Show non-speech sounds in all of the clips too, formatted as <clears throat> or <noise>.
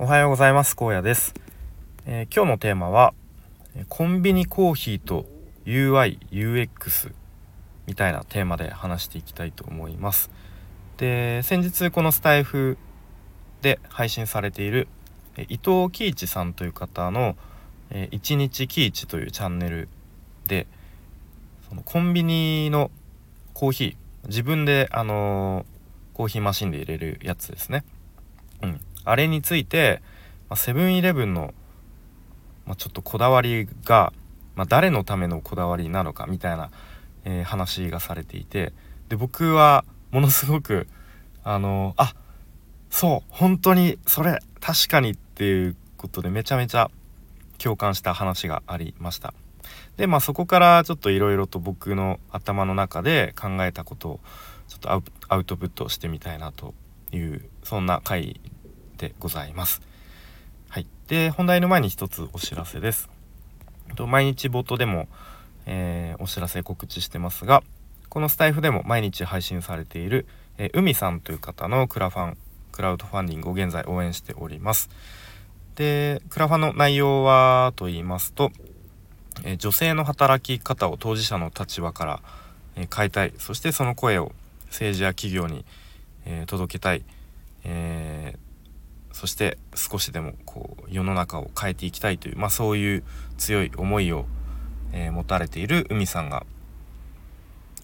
おはようございます。荒野です、えー、今日のテーマはコンビニコーヒーと UI UX みたいなテーマで話していきたいと思います。で先日このスタイフで配信されている伊藤喜一さんという方の「一日喜一」というチャンネルでそのコンビニのコーヒー自分であのー、コーヒーマシンで入れるやつですね。うん。あれについてセブンイレブンの、まあ、ちょっとこだわりが、まあ、誰のためのこだわりなのかみたいな、えー、話がされていてで僕はものすごくあのー、あそう本当にそれ確かにっていうことでめちゃめちゃ共感した話がありました。でまあそこからちょっといろいろと僕の頭の中で考えたことをちょっとアウトプットしてみたいなというそんな回でございます。はい、で本題の前に一つお知らせです。毎日冒頭でも、えー、お知らせ告知してますがこのスタイフでも毎日配信されている、えー、海さんという方のクラファンクラウドファンディングを現在応援しております。でクラファンの内容はと言いますと、えー、女性の働き方を当事者の立場から、え変えたいそしてその声を政治や企業に、え届けたい、えー、そして少しでもこう世の中を変えていきたいという、まあ、そういう強い思いを、えー、持たれている海さんが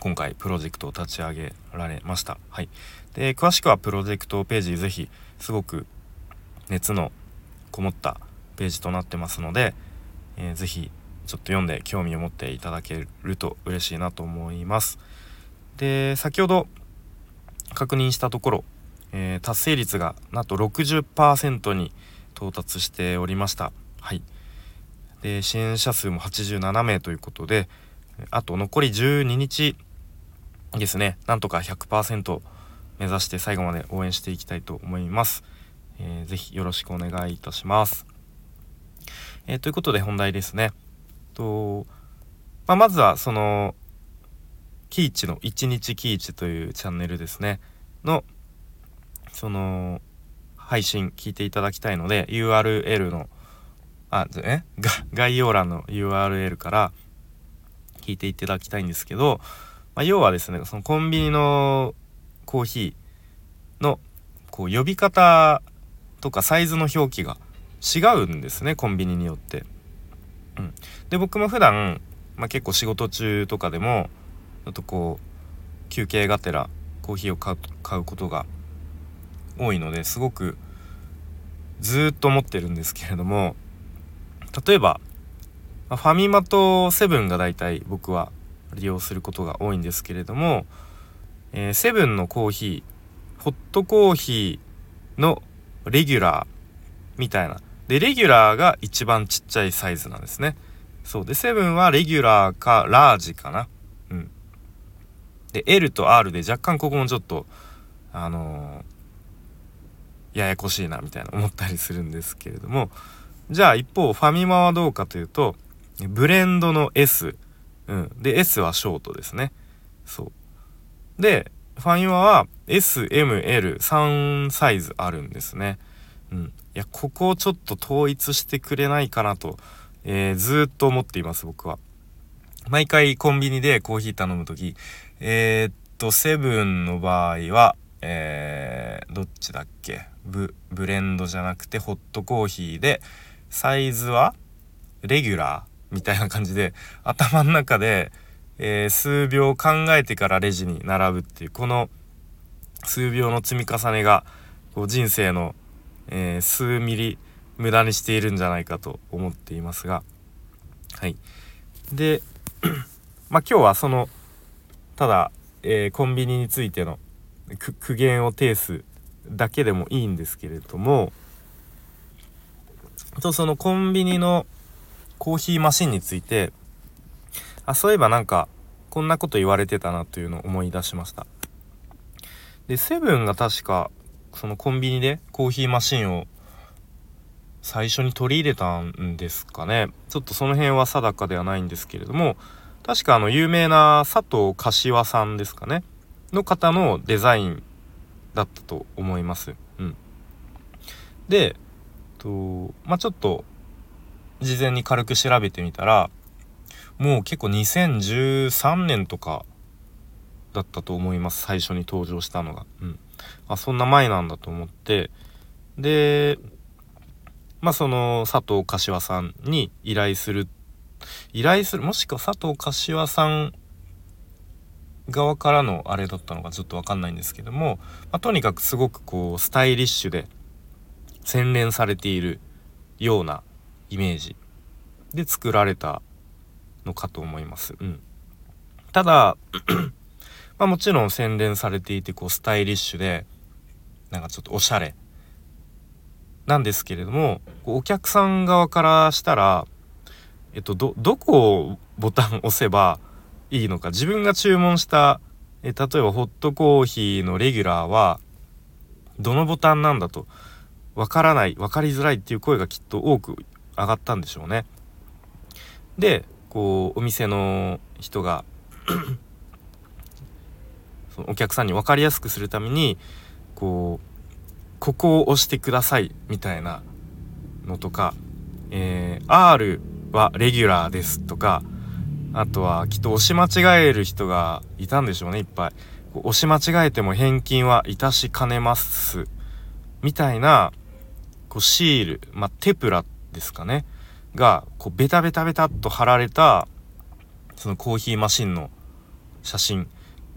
今回プロジェクトを立ち上げられました。はい、で詳しくはプロジェクトページぜひすごく熱のこもったページとなってますので、えー、ぜひちょっと読んで興味を持っていただけると嬉しいなと思います。で先ほど確認したところえー、達成率がなんと60%に到達しておりました。はい、で支援者数も87名ということであと残り12日ですねなんとか100%目指して最後まで応援していきたいと思います。えー、ぜひよろしくお願いいたします。えー、ということで本題ですね。とまあ、まずはそのキーチの1日キーチというチャンネルですねのその配信聞いていただきたいので URL のあえ？<laughs> 概要欄の URL から聞いていただきたいんですけど、まあ、要はですねそのコンビニのコーヒーのこう呼び方とかサイズの表記が違うんですねコンビニによって。うん、で僕も普段、まあ、結構仕事中とかでもちょっとこう休憩がてらコーヒーを買うことが多いのですごくずっと思ってるんですけれども例えばファミマとセブンが大体僕は利用することが多いんですけれども、えー、セブンのコーヒーホットコーヒーのレギュラーみたいな。でレギュラーが一番ちっちゃいサイズなんですね。そう。でセブンはレギュラーかラージかな。うん。で L と R で若干ここもちょっとあのーややこしいなみたいな思ったりするんですけれどもじゃあ一方ファミマはどうかというとブレンドの S、うん、で S はショートですね。そう。でファミマは SML3 サイズあるんですね。うん。いやここをちょっと統一してくれないかなと、えー、ずっと思っています僕は。毎回コンビニでコーヒー頼む時えー、っとセブンの場合はえー、どっちだっけ？ブブレンドじゃなくてホットコーヒーでサイズはレギュラーみたいな感じで頭の中で、えー、数秒考えてからレジに並ぶっていうこの数秒の積み重ねがこう人生の、えー、数ミリ無駄にしているんじゃないかと思っていますがはい。でまあ今日はそのただ、えー、コンビニについての苦言を呈すだけでもいいんですけれどもとそのコンビニのコーヒーマシンについてあそういえばなんかこんなこと言われてたなというのを思い出しました。でセブンが確かそのコンビニでコーヒーマシンを最初に取り入れたんですかね。ちょっとその辺は定かではないんですけれども確かあの有名な佐藤柏さんですかね。の方のデザインだったと思います。うん、でとまあちょっと事前に軽く調べてみたらもう結構2013年とかだったと思います。最初に登場したのが。うん。あそんな前なんだと思って。でまあその佐藤柏さんに依頼する。依頼するもしくは佐藤柏さん側からのあれだったのかちょっと分かんないんですけども、まあ、とにかくすごくこうスタイリッシュで洗練されているようなイメージで作られたのかと思います。うん、ただ <clears throat> まあ、もちろん洗練されていてこうスタイリッシュでなんかちょっとおしゃれなんですけれどもお客さん側からしたらえっとどどこをボタン押せばいいのか自分が注文したえ例えばホットコーヒーのレギュラーはどのボタンなんだとわからない分かりづらいっていう声がきっと多く上がったんでしょうね。でこうお店の人が <clears throat> そのお客さんに分かりやすくするためにこうここを押してくださいみたいなのとか、えー、R はレギュラーですとかあとはきっと押し間違える人がいたんでしょうねいっぱい。押し間違えても返金はいたしかねます。みたいなこうシールまあテプラですかね。がこうベタベタベタっと貼られたそのコーヒーマシンの写真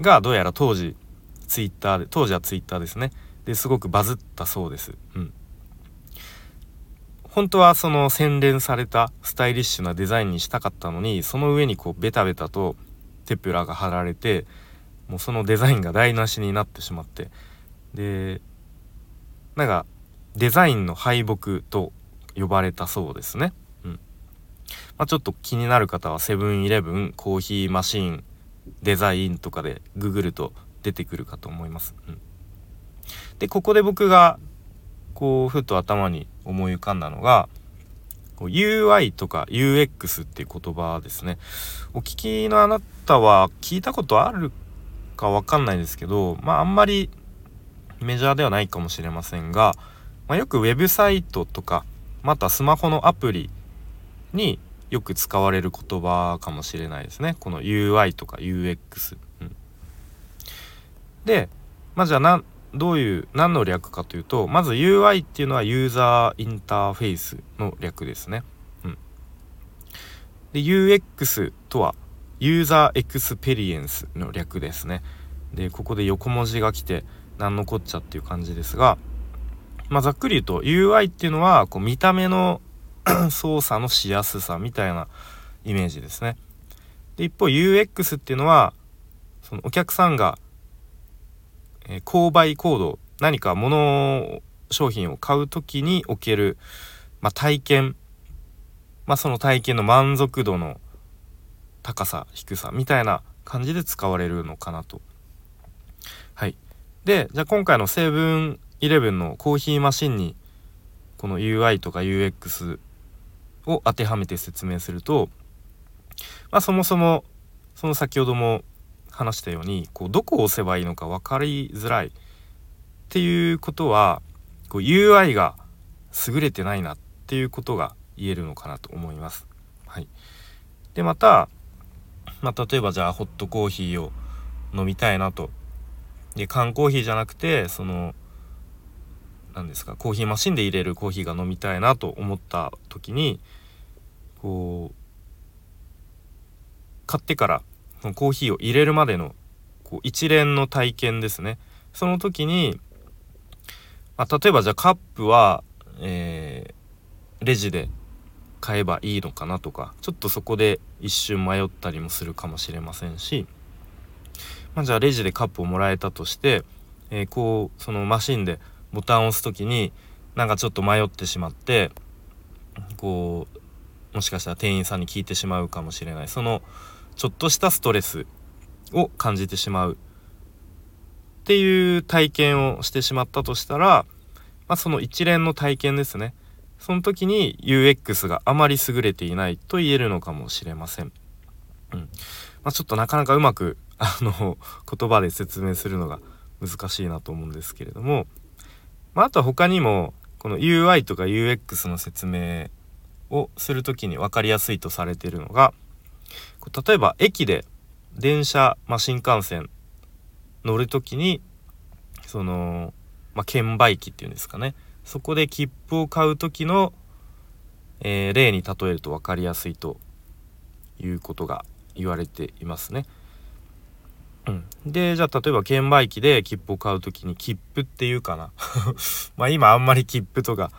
がどうやら当時ツイッターで当時はツイッターですね。ですごくバズったそうです。うん。本当はその洗練されたスタイリッシュなデザインにしたかったのにその上にこうベタベタとテプラが貼られてもうそのデザインが台無しになってしまってでなんかデザインの敗北と呼ばれたそうですね。うんまあ、ちょっと気になる方はセブンイレブンコーヒーマシンデザインとかでググると出てくるかと思います。うん、でここで僕がこうふと頭に思い浮かんだのが UI とか UX っていう言葉ですね。お聞きのあなたは聞いたことあるかわかんないですけどまああんまりメジャーではないかもしれませんが、まあ、よくウェブサイトとかまたスマホのアプリによく使われる言葉かもしれないですね。この UI とか UX、うん、でまあじゃあどういう何の略かというとまず UI っていうのはユーザーインターフェースの略ですね。うん、で UX とはユーザーエクスペリエンスの略ですね。でここで横文字が来て何のこっちゃっていう感じですが、まあ、ざっくり言うと UI っていうのはこう見た目の <clears throat> 操作のしやすさみたいなイメージですね。で一方 UX っていうのはそのお客さんがえ、購買行動何か物商品を買う時における、まあ、体験、まあ、その体験の満足度の高さ低さみたいな感じで使われるのかなと。はい、でじゃあ今回のセブンイレブンのコーヒーマシンにこの UI とか UX を当てはめて説明すると、まあ、そもそもその先ほども話したようにこうどこを押せばいいのか分かりづらいっていうことはこう UI が優れてないなっていうことが言えるのかなと思います。はい、でまた、まあ、例えばじゃあホットコーヒーを飲みたいなと。で缶コーヒーじゃなくてその何ですかコーヒーマシンで入れるコーヒーが飲みたいなと思った時にこう買ってからコーヒーを入れるまでのこう一連の体験ですね。その時に、まあ、例えばじゃあカップは、えー、レジで買えばいいのかなとかちょっとそこで一瞬迷ったりもするかもしれませんし、まあ、じゃあレジでカップをもらえたとして、えー、こうそのマシンでボタンを押す時になんかちょっと迷ってしまってこうもしかしたら店員さんに聞いてしまうかもしれない。そのちょっとしたストレスを感じてしまうっていう体験をしてしまったとしたら、まあ、その一連の体験ですね。その時に UX があまり優れていないと言えるのかもしれません。うん。まあ、ちょっとなかなかうまくあの言葉で説明するのが難しいなと思うんですけれども、まあ、あとは他にもこの UI とか UX の説明をする時に分かりやすいとされているのが例えば駅で電車、まあ、新幹線乗る時にその、まあ、券売機っていうんですかね。そこで切符を買う時の、えー、例に例えると分かりやすいということが言われていますね。うん、でじゃあ例えば券売機で切符を買う時に切符っていうかな。<laughs> まあ今あんまり切符とか、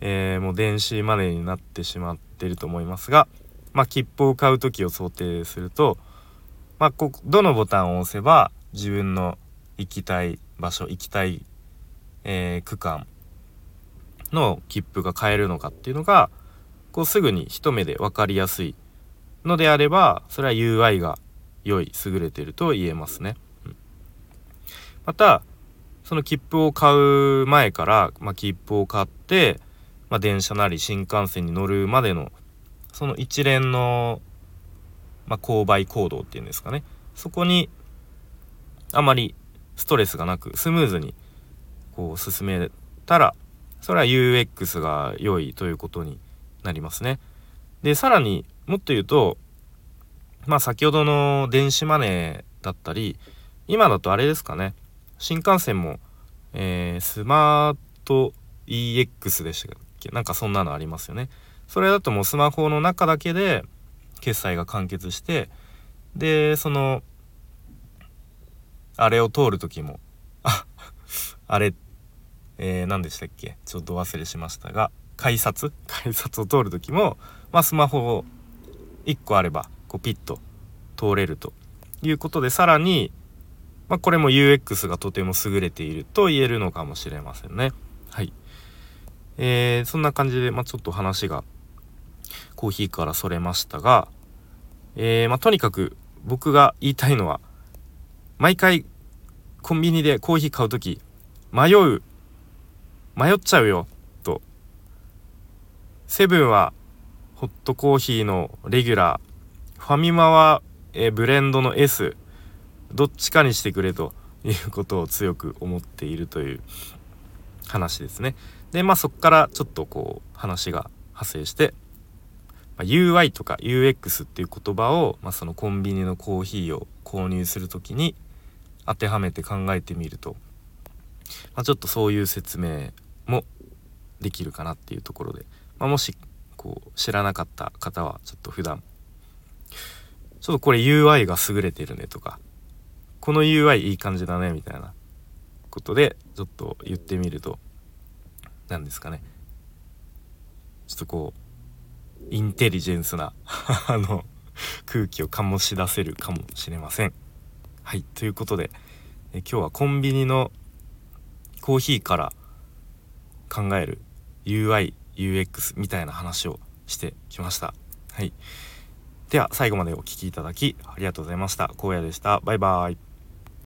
えー、もう電子マネーになってしまってると思いますが、まあ、切符を買う時を想定すると、まあ、こどのボタンを押せば自分の行きたい場所行きたい、えー、区間の切符が買えるのかっていうのがこうすぐに一目で分かりやすいのであればそれは UI が良い優れてると言えますね。うん、またその切符を買う前から、まあ、切符を買って、まあ、電車なり新幹線に乗るまでのその一連の、まあ、購買行動っていうんですかねそこにあまりストレスがなくスムーズにこう進めたらそれは UX が良いということになりますね。でさらにもっと言うとまあ先ほどの電子マネーだったり今だとあれですかね新幹線も、えー、スマート EX でしたっけ？なんかそんなのありますよね。それだともうスマホの中だけで決済が完結してでそのあれを通る時もああれ、えー、何でしたっけ？ちょっと忘れしましたが改札？改札を通る時も、まあ、スマホを1個あればこうピッと通れるということでさらに、まあ、これも UX がとても優れていると言えるのかもしれませんね。はい。えー、そんな感じで、まあ、ちょっと話がコーヒーからそれましたが、えー、まあ、とにかく僕が言いたいのは毎回コンビニでコーヒー買う時迷う迷っちゃうよと。セブンはホットコーヒーのレギュラーファミマはえブレンドの S どっちかにしてくれということを強く思っているという話ですね。でまあそこからちょっとこう話が派生して、ま、UI とか UX っていう言葉を、まあ、そのコンビニのコーヒーを購入する時に当てはめて考えてみると、まあ、ちょっとそういう説明もできるかなっていうところで、まあ、もしこう知らなかった方はちょっと普段ちょっとこれ UI が優れてるねとかこの UI いい感じだねみたいなことでちょっと言ってみると何ですかね。ちょっとこうインテリジェンスな <laughs> あの空気を醸し出せるかもしれません。はいということでえ今日はコンビニのコーヒーから考える UIUX みたいな話をしてきました。はい。では最後までお聴きいただきありがとうございました。荒野でした。バイバーイ。